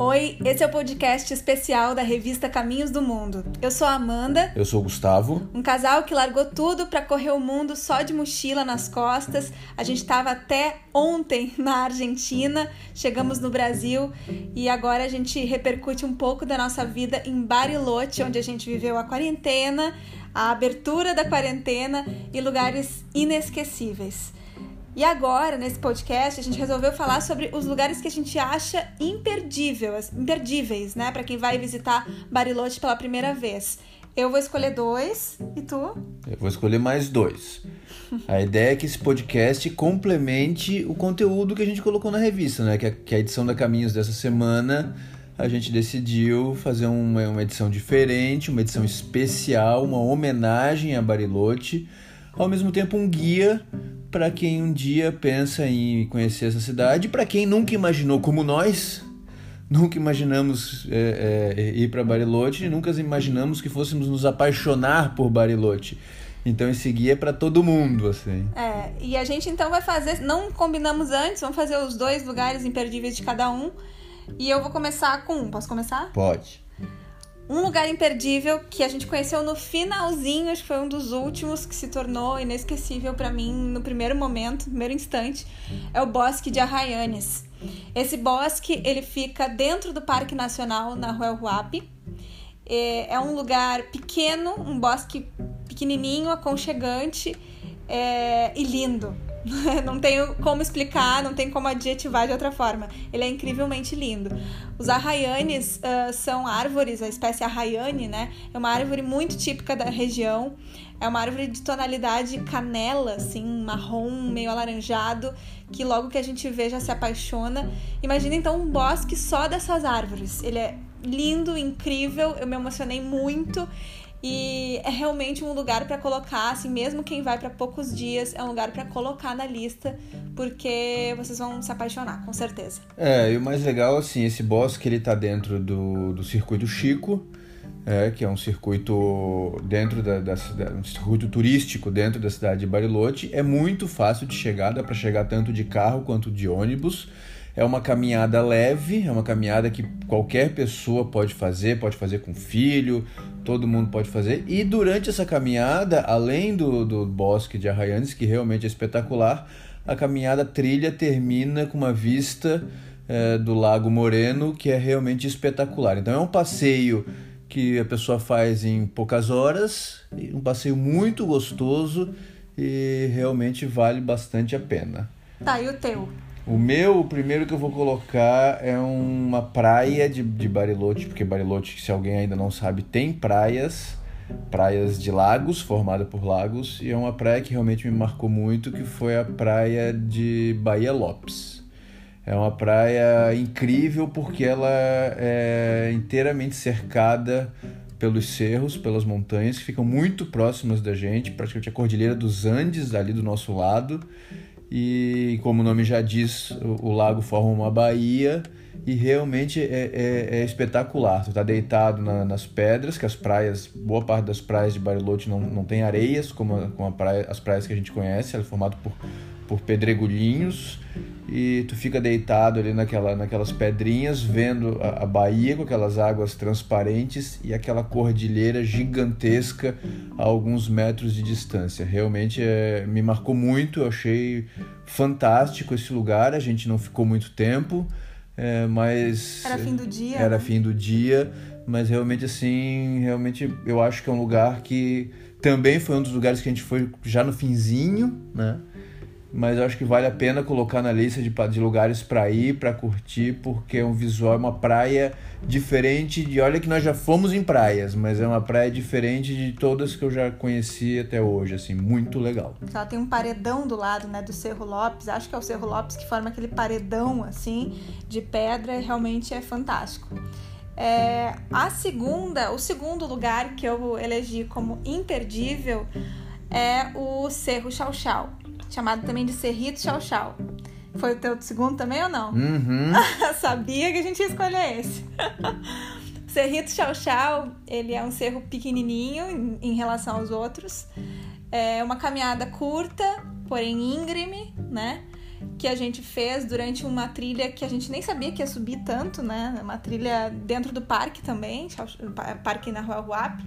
Oi, esse é o podcast especial da revista Caminhos do Mundo. Eu sou a Amanda. Eu sou o Gustavo. Um casal que largou tudo para correr o mundo só de mochila nas costas. A gente estava até ontem na Argentina, chegamos no Brasil e agora a gente repercute um pouco da nossa vida em Bariloche, onde a gente viveu a quarentena, a abertura da quarentena e lugares inesquecíveis. E agora, nesse podcast, a gente resolveu falar sobre os lugares que a gente acha imperdíveis, imperdíveis, né? Para quem vai visitar Bariloche pela primeira vez. Eu vou escolher dois e tu? Eu vou escolher mais dois. A ideia é que esse podcast complemente o conteúdo que a gente colocou na revista, né? Que a, que a edição da Caminhos dessa semana a gente decidiu fazer uma, uma edição diferente, uma edição especial, uma homenagem a Bariloche, ao mesmo tempo um guia para quem um dia pensa em conhecer essa cidade, para quem nunca imaginou como nós, nunca imaginamos é, é, ir para Bariloche, nunca imaginamos que fôssemos nos apaixonar por Bariloche. Então esse guia é para todo mundo, assim. É, e a gente então vai fazer, não combinamos antes, vamos fazer os dois lugares imperdíveis de cada um. E eu vou começar com um. Posso começar? Pode. Um lugar imperdível que a gente conheceu no finalzinho, acho que foi um dos últimos que se tornou inesquecível para mim no primeiro momento, no primeiro instante, é o Bosque de Arraianes. Esse bosque, ele fica dentro do Parque Nacional na Rua Huapi. É, é um lugar pequeno, um bosque pequenininho, aconchegante é, e lindo. não tenho como explicar, não tem como adjetivar de outra forma. Ele é incrivelmente lindo. Os arraianes uh, são árvores, a espécie arraiane, né? É uma árvore muito típica da região. É uma árvore de tonalidade canela, assim, marrom, meio alaranjado, que logo que a gente vê já se apaixona. Imagina então um bosque só dessas árvores. Ele é lindo, incrível, eu me emocionei muito. E é realmente um lugar para colocar, assim, mesmo quem vai para poucos dias, é um lugar para colocar na lista, porque vocês vão se apaixonar, com certeza. É, e o mais legal, assim, esse bosque ele tá dentro do, do circuito Chico, é, que é um circuito dentro da, da, um circuito turístico dentro da cidade de Bariloche. É muito fácil de chegar, dá para chegar tanto de carro quanto de ônibus. É uma caminhada leve, é uma caminhada que qualquer pessoa pode fazer, pode fazer com filho, todo mundo pode fazer. E durante essa caminhada, além do, do bosque de Arraianes, que realmente é espetacular, a caminhada trilha termina com uma vista é, do Lago Moreno, que é realmente espetacular. Então é um passeio que a pessoa faz em poucas horas, um passeio muito gostoso e realmente vale bastante a pena. Tá, e o teu? O meu, o primeiro que eu vou colocar é uma praia de, de Bariloche, porque Bariloche, se alguém ainda não sabe, tem praias, praias de lagos, formada por lagos, e é uma praia que realmente me marcou muito, que foi a praia de Bahia Lopes. É uma praia incrível porque ela é inteiramente cercada pelos cerros, pelas montanhas que ficam muito próximas da gente, praticamente a Cordilheira dos Andes ali do nosso lado e como o nome já diz, o, o lago forma uma baía e realmente é, é, é espetacular. Tu tá deitado na, nas pedras, que as praias, boa parte das praias de Bariloche não, não tem areias, como, como a praia, as praias que a gente conhece, ela é formada por, por pedregulhinhos e tu fica deitado ali naquela, naquelas pedrinhas, vendo a, a baía com aquelas águas transparentes e aquela cordilheira gigantesca a alguns metros de distância. Realmente é, me marcou muito, eu achei fantástico esse lugar. A gente não ficou muito tempo, é, mas. Era fim do dia. Era né? fim do dia, mas realmente assim, realmente eu acho que é um lugar que também foi um dos lugares que a gente foi já no finzinho, né? Mas eu acho que vale a pena colocar na lista de, de lugares para ir, para curtir, porque é um visual, é uma praia diferente de. Olha que nós já fomos em praias, mas é uma praia diferente de todas que eu já conheci até hoje, assim, muito legal. Ela tem um paredão do lado, né, do Cerro Lopes, acho que é o Cerro Lopes que forma aquele paredão, assim, de pedra, realmente é fantástico. É, a segunda, o segundo lugar que eu elegi como imperdível é o Cerro Chau Chau chamado também de Cerrito Chau Chau. Foi o teu segundo também ou não? Uhum. Sabia que a gente ia escolher esse. Cerrito Chau Chau, ele é um cerro pequenininho em, em relação aos outros. É uma caminhada curta, porém íngreme, né? que a gente fez durante uma trilha que a gente nem sabia que ia subir tanto, né? Uma trilha dentro do parque também, parque na Rua Ruap.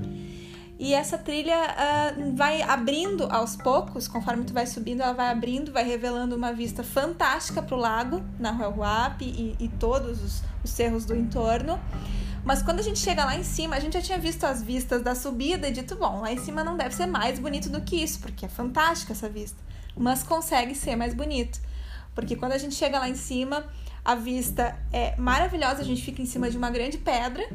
E essa trilha uh, vai abrindo aos poucos, conforme tu vai subindo, ela vai abrindo, vai revelando uma vista fantástica para o lago, na Rua Ruap e, e todos os, os cerros do entorno. Mas quando a gente chega lá em cima, a gente já tinha visto as vistas da subida e dito, bom, lá em cima não deve ser mais bonito do que isso, porque é fantástica essa vista. Mas consegue ser mais bonito. Porque quando a gente chega lá em cima, a vista é maravilhosa, a gente fica em cima de uma grande pedra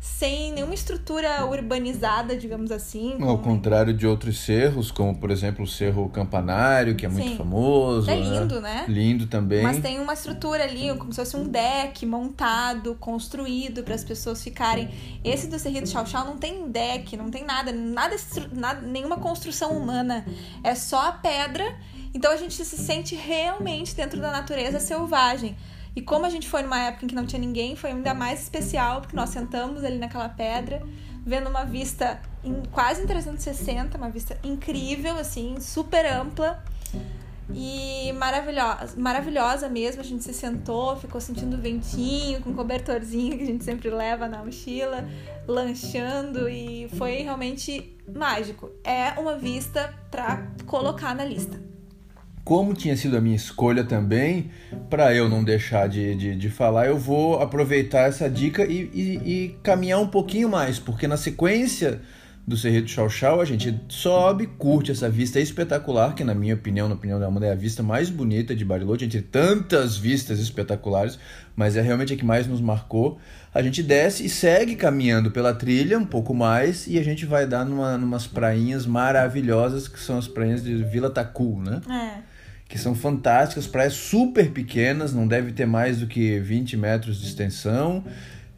sem nenhuma estrutura urbanizada, digamos assim. Ao contrário de outros cerros, como por exemplo o Cerro Campanário, que é muito Sim. famoso. É lindo, né? né? Lindo também. Mas tem uma estrutura ali, como se fosse um deck montado, construído para as pessoas ficarem. Esse do Cerrito Chau Chau não tem deck, não tem nada, nada, nada, nenhuma construção humana. É só a pedra. Então a gente se sente realmente dentro da natureza selvagem. E como a gente foi numa época em que não tinha ninguém, foi ainda mais especial, porque nós sentamos ali naquela pedra, vendo uma vista em quase em 360, uma vista incrível, assim, super ampla e maravilhosa, maravilhosa mesmo. A gente se sentou, ficou sentindo o ventinho, com o cobertorzinho que a gente sempre leva na mochila, lanchando e foi realmente mágico. É uma vista para colocar na lista como tinha sido a minha escolha também, para eu não deixar de, de, de, falar, eu vou aproveitar essa dica e, e, e, caminhar um pouquinho mais, porque na sequência do Cerrito Chau Chau a gente sobe, curte essa vista espetacular, que na minha opinião, na opinião da Amanda, é a vista mais bonita de Bariloche, entre tantas vistas espetaculares, mas é realmente a que mais nos marcou. A gente desce e segue caminhando pela trilha um pouco mais e a gente vai dar numa, numas prainhas maravilhosas, que são as prainhas de Vila Tacu, né? É que são fantásticas, praias super pequenas, não deve ter mais do que 20 metros de extensão,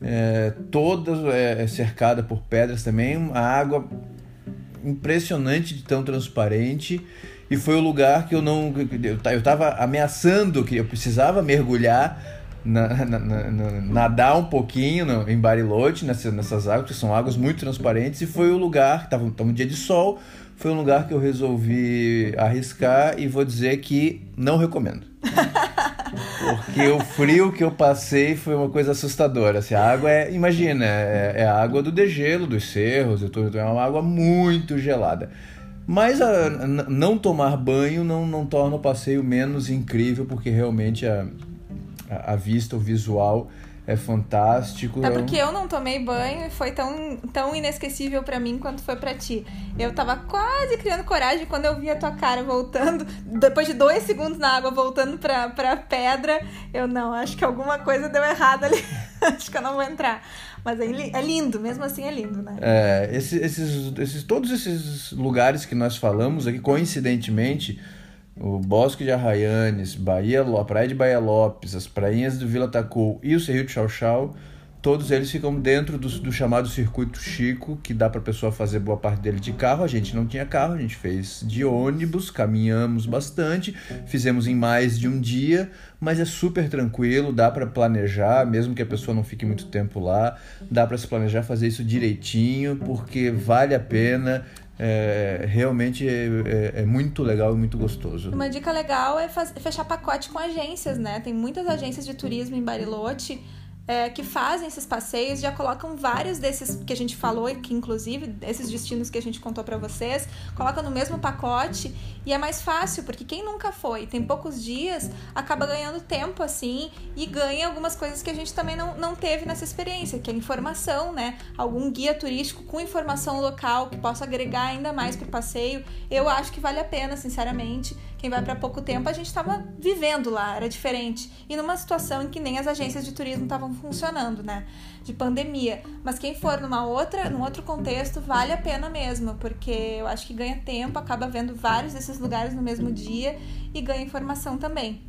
é, toda é, é, cercada por pedras também, a água impressionante de tão transparente. E foi o lugar que eu não eu estava ameaçando que eu precisava mergulhar na, na, na, nadar um pouquinho no, em Bariloche nessas, nessas águas que são águas muito transparentes. E foi o lugar estava um dia de sol foi um lugar que eu resolvi arriscar e vou dizer que não recomendo. Porque o frio que eu passei foi uma coisa assustadora. Assim, a água é, imagina, é, é a água do degelo, dos cerros e tudo, então é uma água muito gelada. Mas a, não tomar banho não, não torna o passeio menos incrível, porque realmente a, a, a vista, o visual é fantástico. É porque eu não tomei banho e foi tão, tão inesquecível para mim quanto foi para ti. Eu tava quase criando coragem quando eu vi a tua cara voltando, depois de dois segundos na água, voltando pra, pra pedra. Eu não, acho que alguma coisa deu errado ali. acho que eu não vou entrar. Mas é, é lindo, mesmo assim é lindo, né? É, esses, esses, esses, todos esses lugares que nós falamos aqui, coincidentemente o Bosque de Arraianes, Bahia, a Praia de Bahia Lopes, as prainhas do Vila Tacu e o Cerrito Chau Chau, todos eles ficam dentro do, do chamado Circuito Chico, que dá para a pessoa fazer boa parte dele de carro. A gente não tinha carro, a gente fez de ônibus, caminhamos bastante, fizemos em mais de um dia, mas é super tranquilo, dá para planejar, mesmo que a pessoa não fique muito tempo lá, dá para se planejar fazer isso direitinho, porque vale a pena é, realmente é, é, é, muito legal e muito gostoso. Uma dica legal é fechar pacote com agências, né? Tem muitas agências de turismo em Bariloche é, que fazem esses passeios, já colocam vários desses que a gente falou, que inclusive esses destinos que a gente contou para vocês, colocam no mesmo pacote e é mais fácil, porque quem nunca foi, tem poucos dias, acaba ganhando tempo assim e ganha algumas coisas que a gente também não, não teve nessa experiência, que é informação, né? Algum guia turístico com informação local que possa agregar ainda mais pro passeio. Eu acho que vale a pena, sinceramente. Quem vai para pouco tempo, a gente estava vivendo lá, era diferente. E numa situação em que nem as agências de turismo estavam funcionando, né? De pandemia. Mas quem for numa outra, num outro contexto, vale a pena mesmo, porque eu acho que ganha tempo, acaba vendo vários desses lugares no mesmo dia e ganha informação também.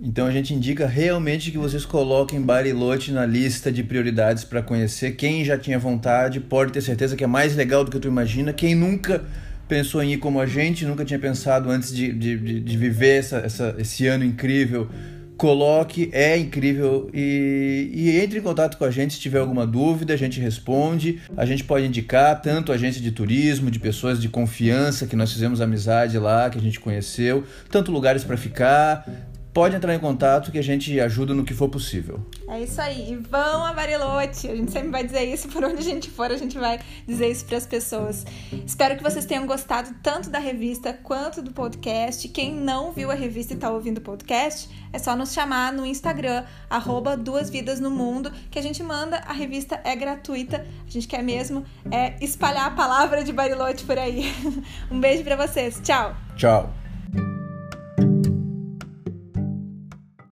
Então a gente indica realmente que vocês coloquem Bariloche na lista de prioridades para conhecer. Quem já tinha vontade pode ter certeza que é mais legal do que tu imagina. Quem nunca pensou em ir como a gente, nunca tinha pensado antes de, de, de viver essa, essa, esse ano incrível coloque, é incrível e, e, entre em contato com a gente se tiver alguma dúvida, a gente responde. A gente pode indicar tanto agência de turismo, de pessoas de confiança que nós fizemos amizade lá, que a gente conheceu, tanto lugares para ficar, pode entrar em contato que a gente ajuda no que for possível. É isso aí. E vão a Barilote. A gente sempre vai dizer isso por onde a gente for, a gente vai dizer isso para as pessoas. Espero que vocês tenham gostado tanto da revista quanto do podcast. Quem não viu a revista e está ouvindo o podcast, é só nos chamar no Instagram, arroba Duas Vidas no Mundo, que a gente manda. A revista é gratuita. A gente quer mesmo é espalhar a palavra de Barilote por aí. um beijo para vocês. Tchau. Tchau.